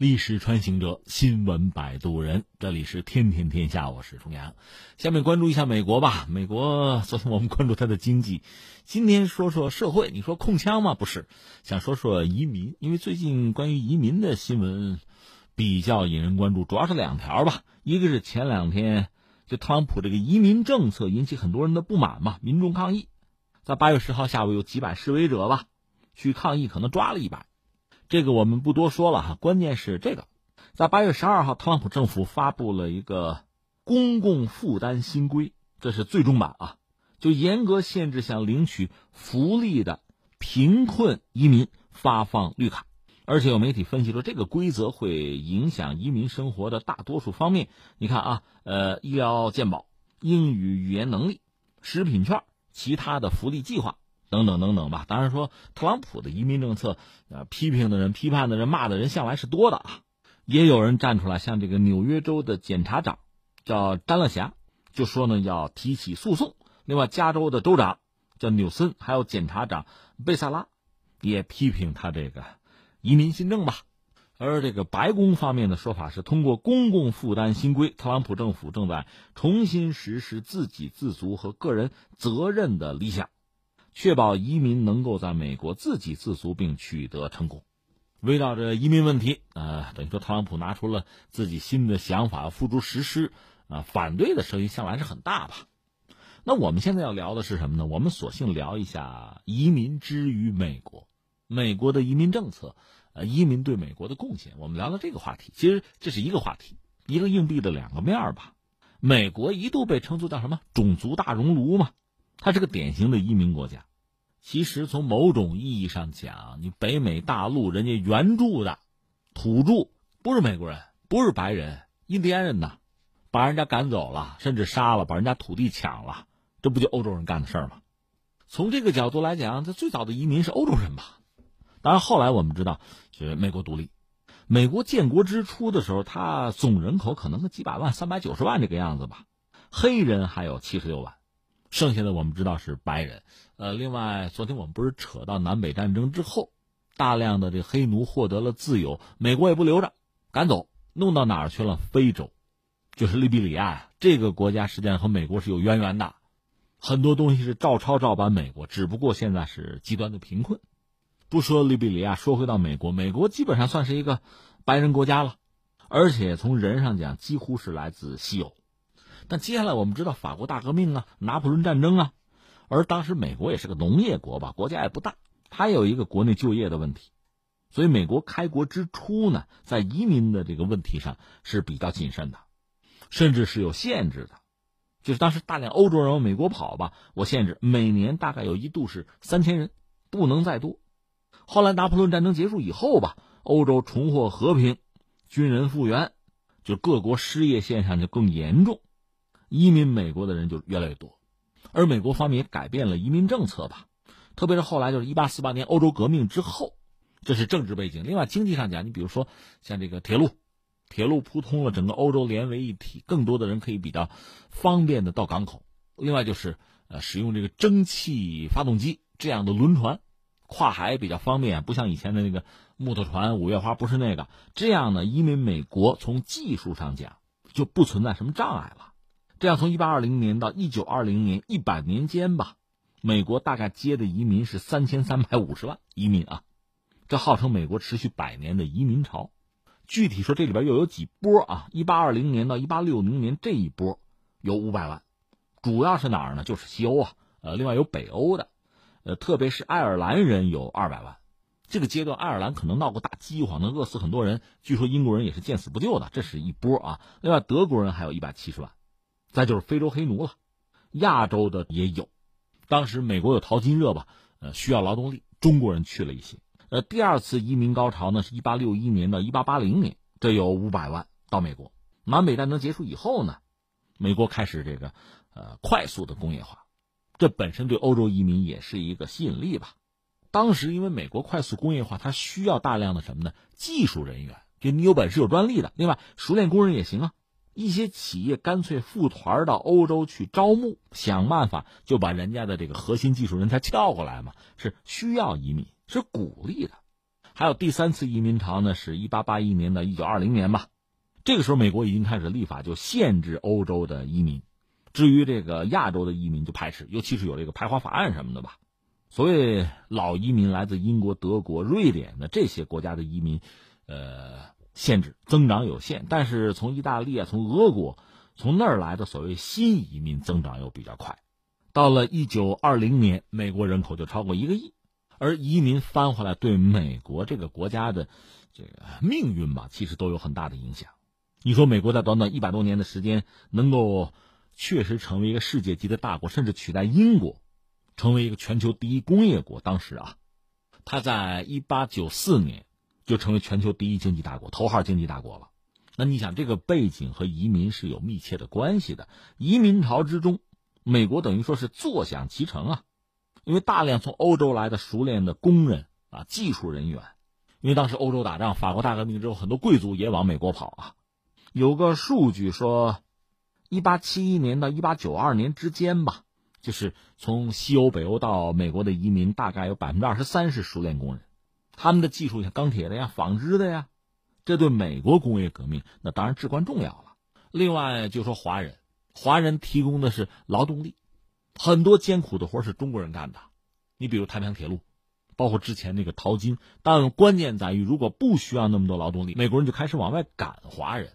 历史穿行者，新闻摆渡人，这里是天天天下，我是重阳。下面关注一下美国吧。美国昨天我们关注它的经济，今天说说社会。你说控枪吗？不是，想说说移民，因为最近关于移民的新闻比较引人关注，主要是两条吧。一个是前两天就特朗普这个移民政策引起很多人的不满嘛，民众抗议，在八月十号下午有几百示威者吧去抗议，可能抓了一百。这个我们不多说了哈，关键是这个，在八月十二号，特朗普政府发布了一个公共负担新规，这是最终版啊，就严格限制向领取福利的贫困移民发放绿卡，而且有媒体分析说，这个规则会影响移民生活的大多数方面。你看啊，呃，医疗健保、英语语言能力、食品券、其他的福利计划。等等等等吧。当然说，特朗普的移民政策，呃，批评的人、批判的人、骂的人向来是多的啊。也有人站出来，像这个纽约州的检察长叫詹乐霞，就说呢要提起诉讼。另外，加州的州长叫纽森，还有检察长贝萨拉，也批评他这个移民新政吧。而这个白宫方面的说法是，通过公共负担新规，特朗普政府正在重新实施自给自足和个人责任的理想。确保移民能够在美国自给自足并取得成功。围绕着移民问题，呃，等于说特朗普拿出了自己新的想法付诸实施，啊，反对的声音向来是很大吧？那我们现在要聊的是什么呢？我们索性聊一下移民之于美国，美国的移民政策，呃，移民对美国的贡献。我们聊聊这个话题。其实这是一个话题，一个硬币的两个面吧。美国一度被称作叫什么“种族大熔炉”嘛。它是个典型的移民国家，其实从某种意义上讲，你北美大陆人家原住的土著不是美国人，不是白人，印第安人呐，把人家赶走了，甚至杀了，把人家土地抢了，这不就欧洲人干的事儿吗？从这个角度来讲，这最早的移民是欧洲人吧？当然，后来我们知道，是美国独立，美国建国之初的时候，它总人口可能个几百万，三百九十万这个样子吧，黑人还有七十六万。剩下的我们知道是白人，呃，另外昨天我们不是扯到南北战争之后，大量的这黑奴获得了自由，美国也不留着，赶走，弄到哪儿去了？非洲，就是利比里亚呀。这个国家实际上和美国是有渊源的，很多东西是照抄照搬美国，只不过现在是极端的贫困。不说利比里亚，说回到美国，美国基本上算是一个白人国家了，而且从人上讲，几乎是来自西欧。但接下来我们知道法国大革命啊，拿破仑战争啊，而当时美国也是个农业国吧，国家也不大，它有一个国内就业的问题，所以美国开国之初呢，在移民的这个问题上是比较谨慎的，甚至是有限制的，就是当时大量欧洲人往美国跑吧，我限制每年大概有一度是三千人，不能再多。后来拿破仑战争结束以后吧，欧洲重获和平，军人复员，就各国失业现象就更严重。移民美国的人就越来越多，而美国方面也改变了移民政策吧，特别是后来就是一八四八年欧洲革命之后，这是政治背景。另外经济上讲，你比如说像这个铁路，铁路铺通了整个欧洲连为一体，更多的人可以比较方便的到港口。另外就是呃使用这个蒸汽发动机这样的轮船，跨海比较方便，不像以前的那个木头船五月花不是那个。这样呢，移民美国从技术上讲就不存在什么障碍了。这样，从一八二零年到一九二零年一百年间吧，美国大概接的移民是三千三百五十万移民啊，这号称美国持续百年的移民潮。具体说，这里边又有几波啊？一八二零年到一八六零年这一波有五百万，主要是哪儿呢？就是西欧啊，呃，另外有北欧的，呃，特别是爱尔兰人有二百万。这个阶段，爱尔兰可能闹过大饥荒，能饿死很多人。据说英国人也是见死不救的，这是一波啊。另外，德国人还有一百七十万。再就是非洲黑奴了，亚洲的也有。当时美国有淘金热吧，呃，需要劳动力，中国人去了一些。呃，第二次移民高潮呢，是一八六一年到一八八零年，这有五百万到美国。南北战争结束以后呢，美国开始这个呃快速的工业化，这本身对欧洲移民也是一个吸引力吧。当时因为美国快速工业化，它需要大量的什么呢？技术人员，就你有本事有专利的，另外熟练工人也行啊。一些企业干脆复团到欧洲去招募，想办法就把人家的这个核心技术人才撬过来嘛，是需要移民，是鼓励的。还有第三次移民潮呢，是一八八一年到一九二零年吧。这个时候，美国已经开始立法，就限制欧洲的移民。至于这个亚洲的移民，就排斥，尤其是有这个排华法案什么的吧。所谓老移民，来自英国、德国、瑞典的这些国家的移民，呃，限制增长有限。但是从意大利啊，从俄国，从那儿来的所谓新移民增长又比较快。到了一九二零年，美国人口就超过一个亿，而移民翻回来对美国这个国家的这个命运吧，其实都有很大的影响。你说美国在短短一百多年的时间，能够确实成为一个世界级的大国，甚至取代英国。成为一个全球第一工业国，当时啊，他在一八九四年就成为全球第一经济大国，头号经济大国了。那你想，这个背景和移民是有密切的关系的。移民潮之中，美国等于说是坐享其成啊，因为大量从欧洲来的熟练的工人啊、技术人员，因为当时欧洲打仗，法国大革命之后，很多贵族也往美国跑啊。有个数据说，一八七一年到一八九二年之间吧。就是从西欧、北欧到美国的移民，大概有百分之二十三是熟练工人，他们的技术像钢铁的呀、纺织的呀，这对美国工业革命那当然至关重要了。另外就说华人，华人提供的是劳动力，很多艰苦的活是中国人干的。你比如太平洋铁路，包括之前那个淘金，但关键在于，如果不需要那么多劳动力，美国人就开始往外赶华人。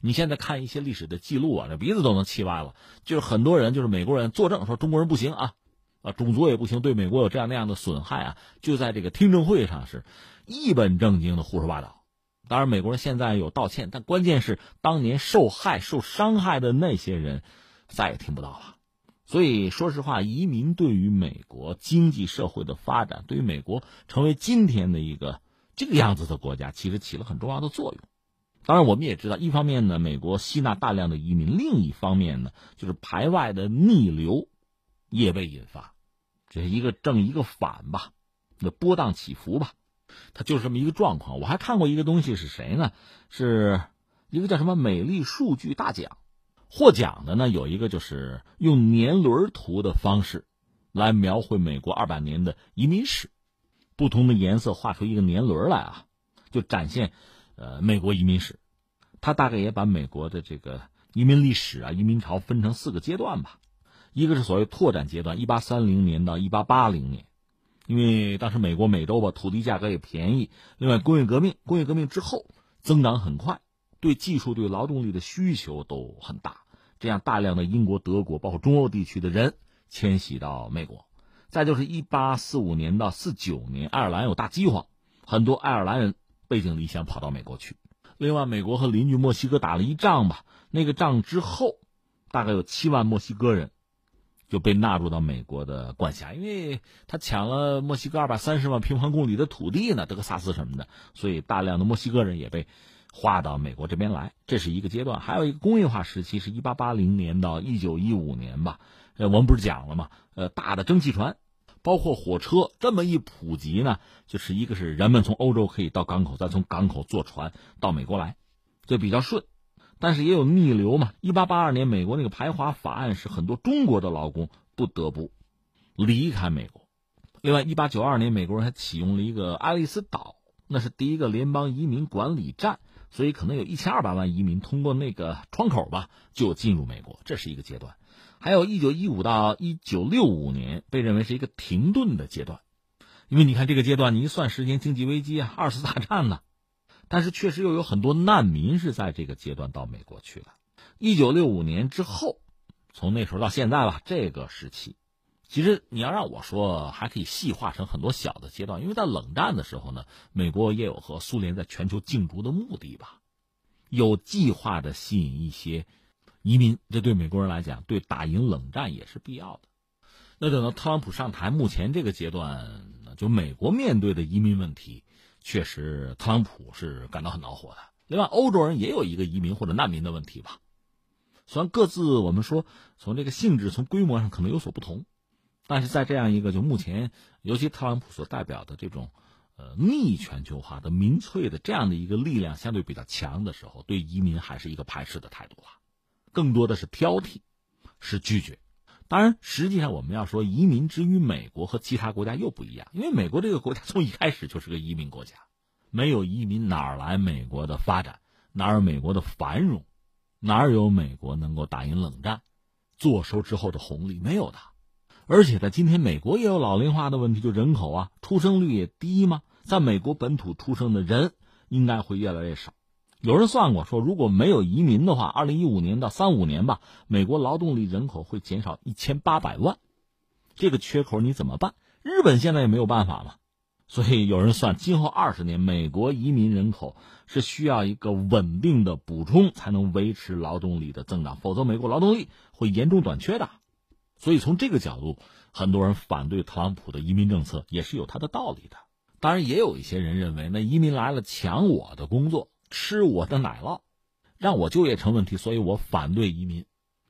你现在看一些历史的记录啊，这鼻子都能气歪了。就是很多人，就是美国人作证说中国人不行啊，啊，种族也不行，对美国有这样那样的损害啊，就在这个听证会上是一本正经的胡说八道。当然，美国人现在有道歉，但关键是当年受害、受伤害的那些人再也听不到了。所以，说实话，移民对于美国经济社会的发展，对于美国成为今天的一个这个样子的国家，其实起了很重要的作用。当然，我们也知道，一方面呢，美国吸纳大量的移民；另一方面呢，就是排外的逆流也被引发，这是一个正一个反吧，那波荡起伏吧，它就是这么一个状况。我还看过一个东西是谁呢？是一个叫什么“美丽数据大奖”，获奖的呢有一个就是用年轮图的方式来描绘美国二百年的移民史，不同的颜色画出一个年轮来啊，就展现。呃，美国移民史，他大概也把美国的这个移民历史啊、移民潮分成四个阶段吧。一个是所谓拓展阶段，一八三零年到一八八零年，因为当时美国美洲吧土地价格也便宜，另外工业革命，工业革命之后增长很快，对技术、对劳动力的需求都很大，这样大量的英国、德国，包括中欧地区的人迁徙到美国。再就是一八四五年到四九年，爱尔兰有大饥荒，很多爱尔兰人。背井离乡跑到美国去，另外，美国和邻居墨西哥打了一仗吧。那个仗之后，大概有七万墨西哥人就被纳入到美国的管辖，因为他抢了墨西哥二百三十万平方公里的土地呢，德克萨斯什么的，所以大量的墨西哥人也被划到美国这边来。这是一个阶段，还有一个工业化时期是一八八零年到一九一五年吧。呃，我们不是讲了吗？呃，大的蒸汽船。包括火车这么一普及呢，就是一个是人们从欧洲可以到港口，再从港口坐船到美国来，就比较顺。但是也有逆流嘛。一八八二年，美国那个排华法案使很多中国的劳工不得不离开美国。另外，一八九二年，美国人还启用了一个爱丽丝岛，那是第一个联邦移民管理站，所以可能有一千二百万移民通过那个窗口吧，就进入美国。这是一个阶段。还有一九一五到一九六五年被认为是一个停顿的阶段，因为你看这个阶段，你一算时间，经济危机啊，二次大战呢，但是确实又有很多难民是在这个阶段到美国去了。一九六五年之后，从那时候到现在吧，这个时期，其实你要让我说，还可以细化成很多小的阶段，因为在冷战的时候呢，美国也有和苏联在全球竞逐的目的吧，有计划的吸引一些。移民，这对美国人来讲，对打赢冷战也是必要的。那等到特朗普上台，目前这个阶段，就美国面对的移民问题，确实特朗普是感到很恼火的。另外，欧洲人也有一个移民或者难民的问题吧。虽然各自我们说从这个性质、从规模上可能有所不同，但是在这样一个就目前，尤其特朗普所代表的这种呃逆全球化的民粹的这样的一个力量相对比较强的时候，对移民还是一个排斥的态度啊。更多的是挑剔，是拒绝。当然，实际上我们要说，移民之于美国和其他国家又不一样，因为美国这个国家从一开始就是个移民国家，没有移民哪儿来美国的发展？哪有美国的繁荣？哪有美国能够打赢冷战、坐收之后的红利？没有的。而且在今天，美国也有老龄化的问题，就人口啊，出生率也低嘛。在美国本土出生的人应该会越来越少。有人算过，说如果没有移民的话，二零一五年到三五年吧，美国劳动力人口会减少一千八百万。这个缺口你怎么办？日本现在也没有办法嘛。所以有人算，今后二十年美国移民人口是需要一个稳定的补充，才能维持劳动力的增长，否则美国劳动力会严重短缺的。所以从这个角度，很多人反对特朗普的移民政策也是有他的道理的。当然，也有一些人认为，那移民来了抢我的工作，吃我的奶酪，让我就业成问题，所以我反对移民。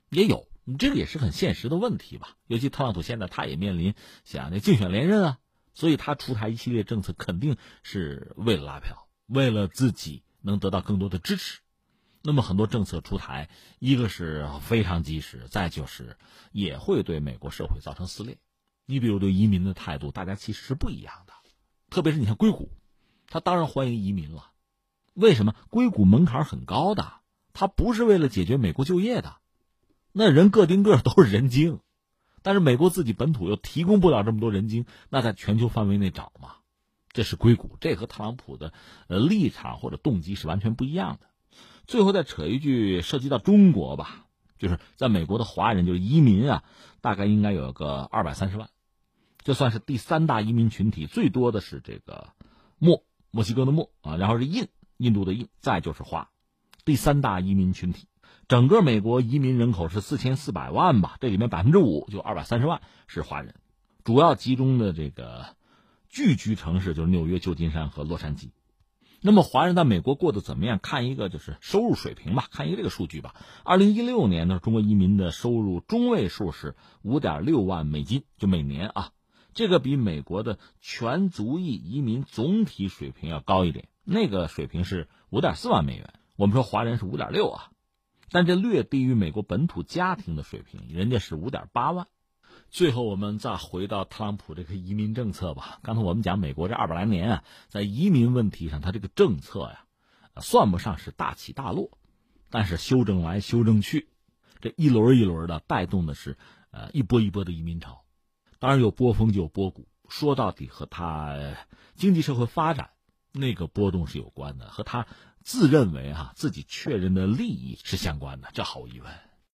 也有，这个也是很现实的问题吧。尤其特朗普现在他也面临想那竞选连任啊，所以他出台一系列政策，肯定是为了拉票，为了自己能得到更多的支持。那么很多政策出台，一个是非常及时，再就是也会对美国社会造成撕裂。你比如对移民的态度，大家其实是不一样的。特别是你像硅谷，他当然欢迎移民了。为什么？硅谷门槛很高的，他不是为了解决美国就业的，那人个顶个都是人精，但是美国自己本土又提供不了这么多人精，那在全球范围内找嘛。这是硅谷，这和特朗普的呃立场或者动机是完全不一样的。最后再扯一句，涉及到中国吧，就是在美国的华人就是移民啊，大概应该有个二百三十万，这算是第三大移民群体，最多的是这个墨墨西哥的墨啊，然后是印印度的印，再就是华，第三大移民群体。整个美国移民人口是四千四百万吧，这里面百分之五就二百三十万是华人，主要集中的这个聚居城市就是纽约、旧金山和洛杉矶。那么华人在美国过得怎么样？看一个就是收入水平吧，看一个这个数据吧。二零一六年呢，中国移民的收入中位数是五点六万美金，就每年啊，这个比美国的全族裔移民总体水平要高一点，那个水平是五点四万美元。我们说华人是五点六啊，但这略低于美国本土家庭的水平，人家是五点八万。最后，我们再回到特朗普这个移民政策吧。刚才我们讲，美国这二百来年啊，在移民问题上，他这个政策呀，算不上是大起大落，但是修正来修正去，这一轮一轮的带动的是，呃，一波一波的移民潮。当然有波峰就有波谷，说到底和他经济社会发展那个波动是有关的，和他自认为啊自己确认的利益是相关的，这毫无疑问。